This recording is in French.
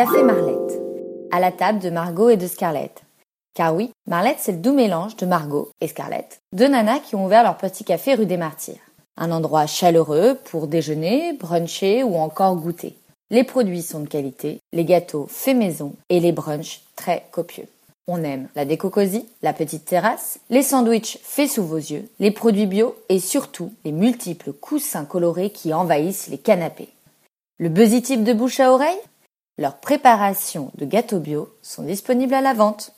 Café Marlette. À la table de Margot et de Scarlett. Car oui, Marlette, c'est le doux mélange de Margot et Scarlett, deux nanas qui ont ouvert leur petit café rue des Martyrs. Un endroit chaleureux pour déjeuner, bruncher ou encore goûter. Les produits sont de qualité, les gâteaux faits maison et les brunchs très copieux. On aime la déco cosy, la petite terrasse, les sandwichs faits sous vos yeux, les produits bio et surtout les multiples coussins colorés qui envahissent les canapés. Le buzzy type de bouche à oreille? Leurs préparations de gâteaux bio sont disponibles à la vente.